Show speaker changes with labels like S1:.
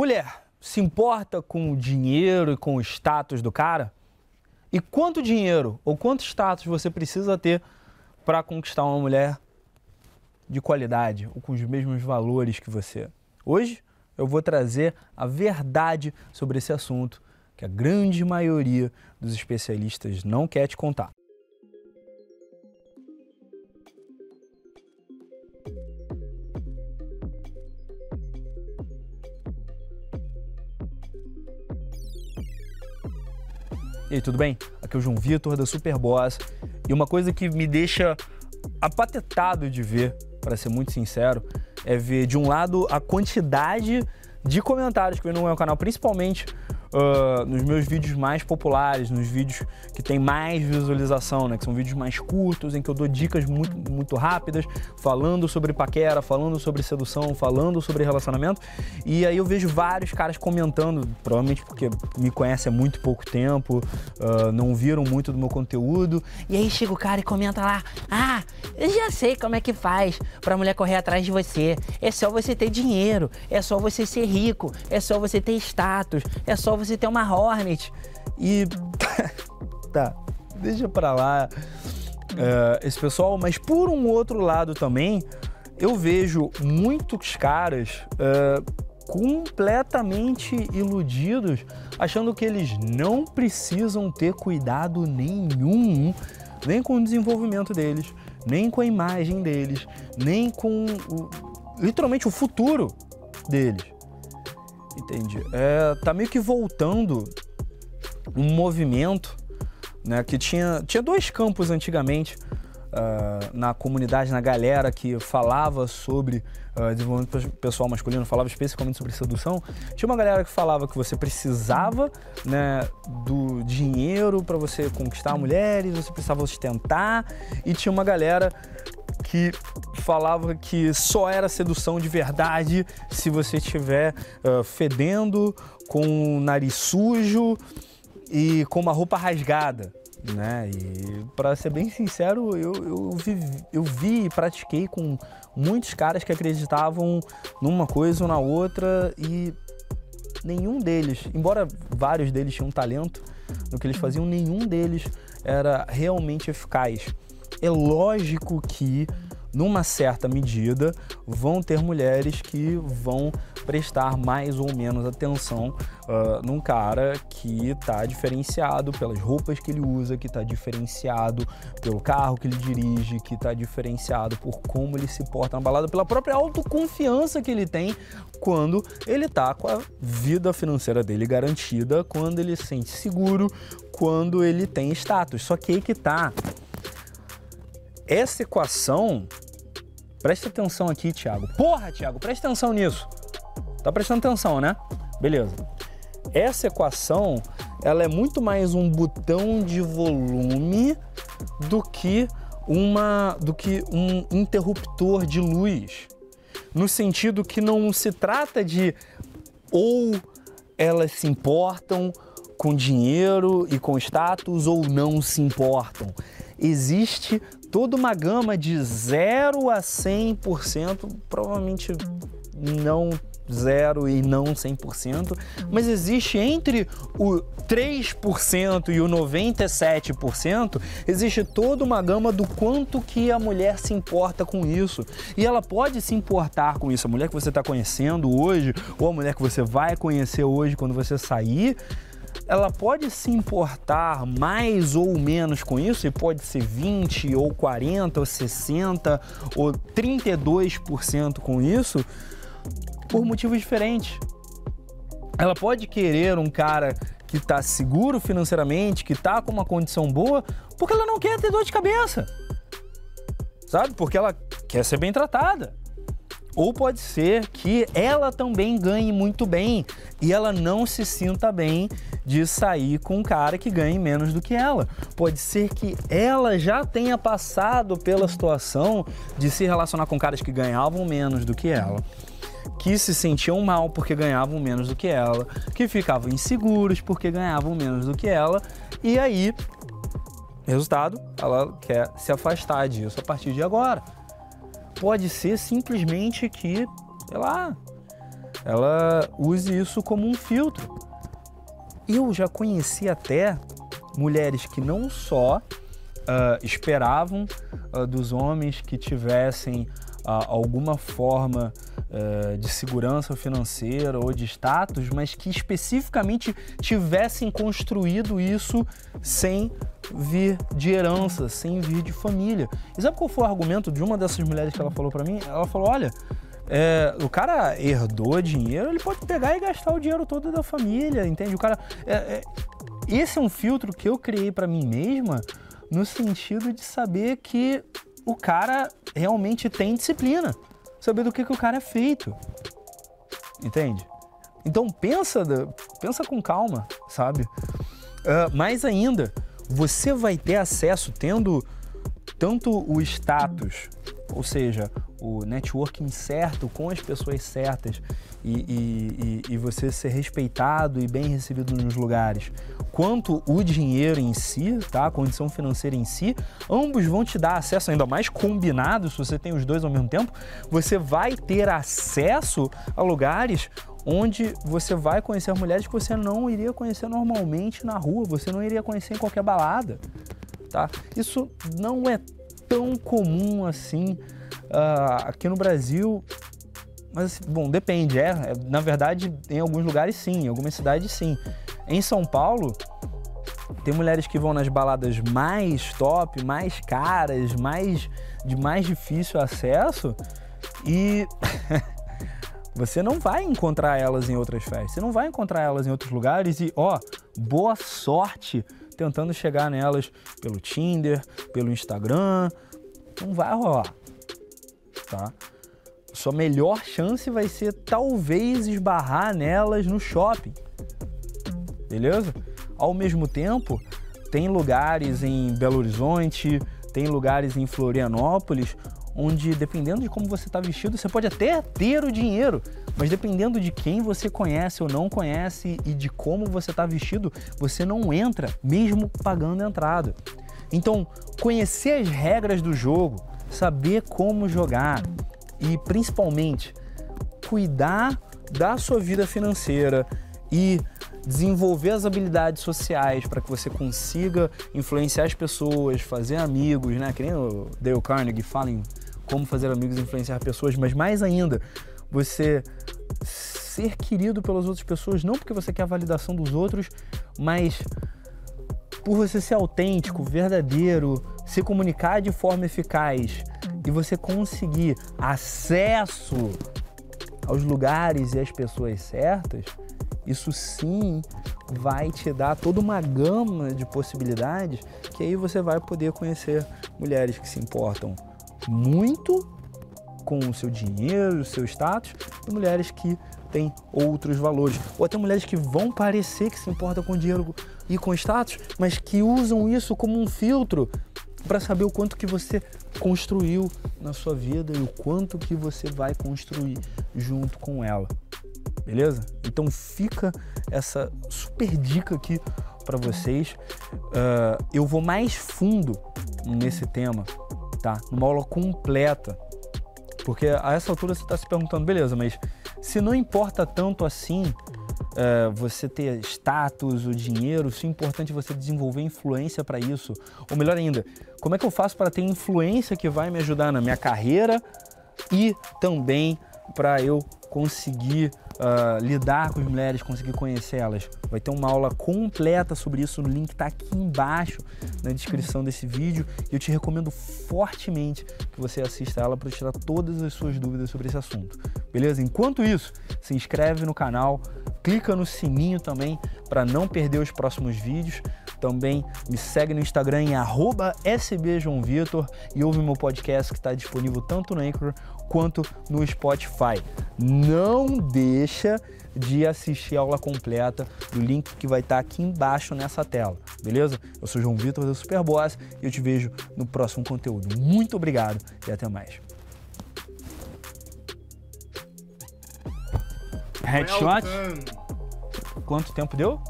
S1: Mulher, se importa com o dinheiro e com o status do cara? E quanto dinheiro ou quanto status você precisa ter para conquistar uma mulher de qualidade ou com os mesmos valores que você? Hoje eu vou trazer a verdade sobre esse assunto que a grande maioria dos especialistas não quer te contar. E aí, tudo bem? Aqui é o João Vitor da Superboss. E uma coisa que me deixa apatetado de ver, para ser muito sincero, é ver de um lado a quantidade de comentários que vem no meu canal, principalmente uh, nos meus vídeos mais populares, nos vídeos que tem mais visualização, né? Que são vídeos mais curtos, em que eu dou dicas muito, muito rápidas, falando sobre paquera, falando sobre sedução, falando sobre relacionamento. E aí eu vejo vários caras comentando, provavelmente porque me conhecem há muito pouco tempo, uh, não viram muito do meu conteúdo. E aí chega o cara e comenta lá: Ah, eu já sei como é que faz pra mulher correr atrás de você. É só você ter dinheiro, é só você ser rico, é só você ter status, é só você ter uma Hornet. E. tá, deixa pra lá uh, esse pessoal, mas por um outro lado também, eu vejo muitos caras. Uh, completamente iludidos, achando que eles não precisam ter cuidado nenhum, nem com o desenvolvimento deles, nem com a imagem deles, nem com o, literalmente o futuro deles. Entendi. É, tá meio que voltando um movimento né, que tinha, tinha dois campos antigamente uh, na comunidade, na galera que falava sobre uh, desenvolvimento pessoal masculino, falava especificamente sobre sedução. Tinha uma galera que falava que você precisava né, do dinheiro para você conquistar mulheres, você precisava ostentar, e tinha uma galera que falava que só era sedução de verdade se você estiver uh, fedendo, com o nariz sujo e com uma roupa rasgada. Né? E para ser bem sincero, eu, eu, vi, eu vi e pratiquei com muitos caras que acreditavam numa coisa ou na outra e nenhum deles, embora vários deles tinham talento no que eles faziam, nenhum deles era realmente eficaz é lógico que numa certa medida, vão ter mulheres que vão prestar mais ou menos atenção uh, num cara que está diferenciado pelas roupas que ele usa, que está diferenciado pelo carro que ele dirige, que está diferenciado por como ele se porta na balada, pela própria autoconfiança que ele tem quando ele está com a vida financeira dele garantida, quando ele se sente seguro, quando ele tem status. Só que aí que tá essa equação, preste atenção aqui, Thiago. Porra, Thiago, preste atenção nisso. Tá prestando atenção, né? Beleza. Essa equação, ela é muito mais um botão de volume do que uma do que um interruptor de luz. No sentido que não se trata de ou elas se importam com dinheiro e com status ou não se importam. Existe toda uma gama de 0 a 100%, provavelmente não zero e não 100%, mas existe entre o 3% e o 97%, existe toda uma gama do quanto que a mulher se importa com isso. E ela pode se importar com isso. A mulher que você está conhecendo hoje, ou a mulher que você vai conhecer hoje quando você sair, ela pode se importar mais ou menos com isso, e pode ser 20 ou 40 ou 60 ou 32% com isso, por motivos diferentes. Ela pode querer um cara que está seguro financeiramente, que está com uma condição boa, porque ela não quer ter dor de cabeça. Sabe? Porque ela quer ser bem tratada. Ou pode ser que ela também ganhe muito bem e ela não se sinta bem de sair com um cara que ganhe menos do que ela. Pode ser que ela já tenha passado pela situação de se relacionar com caras que ganhavam menos do que ela que se sentiam mal porque ganhavam menos do que ela, que ficavam inseguros porque ganhavam menos do que ela, e aí, resultado, ela quer se afastar disso a partir de agora. Pode ser simplesmente que, ela use isso como um filtro. Eu já conheci até mulheres que não só uh, esperavam uh, dos homens que tivessem uh, alguma forma de segurança financeira ou de status, mas que especificamente tivessem construído isso sem vir de herança, sem vir de família. E sabe qual foi o argumento de uma dessas mulheres que ela falou para mim? Ela falou: olha. É, o cara herdou dinheiro, ele pode pegar e gastar o dinheiro todo da família, entende? O cara. É, é, esse é um filtro que eu criei para mim mesma no sentido de saber que o cara realmente tem disciplina, saber do que, que o cara é feito, entende? Então pensa, pensa com calma, sabe? Uh, mais ainda, você vai ter acesso tendo tanto o status, ou seja, o networking certo com as pessoas certas e, e, e, você ser respeitado e bem recebido nos lugares, quanto o dinheiro em si, tá? a condição financeira em si, ambos vão te dar acesso, ainda mais combinado, se você tem os dois ao mesmo tempo, você vai ter acesso a lugares onde você vai conhecer mulheres que você não iria conhecer normalmente na rua, você não iria conhecer em qualquer balada, tá? Isso não é tão comum assim uh, aqui no Brasil. Mas, bom, depende. É, é, na verdade, em alguns lugares sim, em algumas cidades sim. Em São Paulo, tem mulheres que vão nas baladas mais top, mais caras, mais de mais difícil acesso e você não vai encontrar elas em outras festas. Você não vai encontrar elas em outros lugares e, ó, boa sorte tentando chegar nelas pelo Tinder, pelo Instagram. Não vai rolar tá? Sua melhor chance vai ser talvez esbarrar nelas no shopping. Beleza? Ao mesmo tempo, tem lugares em Belo Horizonte, tem lugares em Florianópolis, onde dependendo de como você está vestido, você pode até ter o dinheiro, mas dependendo de quem você conhece ou não conhece e de como você está vestido, você não entra, mesmo pagando entrada. Então, conhecer as regras do jogo, saber como jogar e principalmente cuidar da sua vida financeira e desenvolver as habilidades sociais para que você consiga influenciar as pessoas, fazer amigos, né? Que nem o Dale Carnegie fala em como fazer amigos e influenciar pessoas, mas mais ainda, você ser querido pelas outras pessoas, não porque você quer a validação dos outros, mas por você ser autêntico, verdadeiro, se comunicar de forma eficaz e você conseguir acesso aos lugares e às pessoas certas, isso sim vai te dar toda uma gama de possibilidades que aí você vai poder conhecer mulheres que se importam muito com o seu dinheiro, o seu status, e mulheres que têm outros valores. Ou até mulheres que vão parecer que se importam com dinheiro e com status, mas que usam isso como um filtro para saber o quanto que você construiu na sua vida e o quanto que você vai construir junto com ela. Beleza? Então fica essa super dica aqui para vocês. Uh, eu vou mais fundo nesse tema, tá? Numa aula completa. Porque a essa altura você está se perguntando, beleza, mas se não importa tanto assim uh, você ter status, o dinheiro, se é importante você desenvolver influência para isso. Ou melhor ainda, como é que eu faço para ter influência que vai me ajudar na minha carreira e também para eu conseguir uh, lidar com as mulheres, conseguir conhecer elas. Vai ter uma aula completa sobre isso, o link está aqui embaixo na descrição desse vídeo e eu te recomendo fortemente que você assista ela para tirar todas as suas dúvidas sobre esse assunto. Beleza? Enquanto isso, se inscreve no canal, clica no sininho também para não perder os próximos vídeos. Também me segue no Instagram em @sbjoãovitor e ouve meu podcast que está disponível tanto no Anchor quanto no Spotify. Não deixa de assistir a aula completa do link que vai estar tá aqui embaixo nessa tela, beleza? Eu sou João Vitor da Superboss e eu te vejo no próximo conteúdo. Muito obrigado e até mais. Headshot. Quanto tempo deu?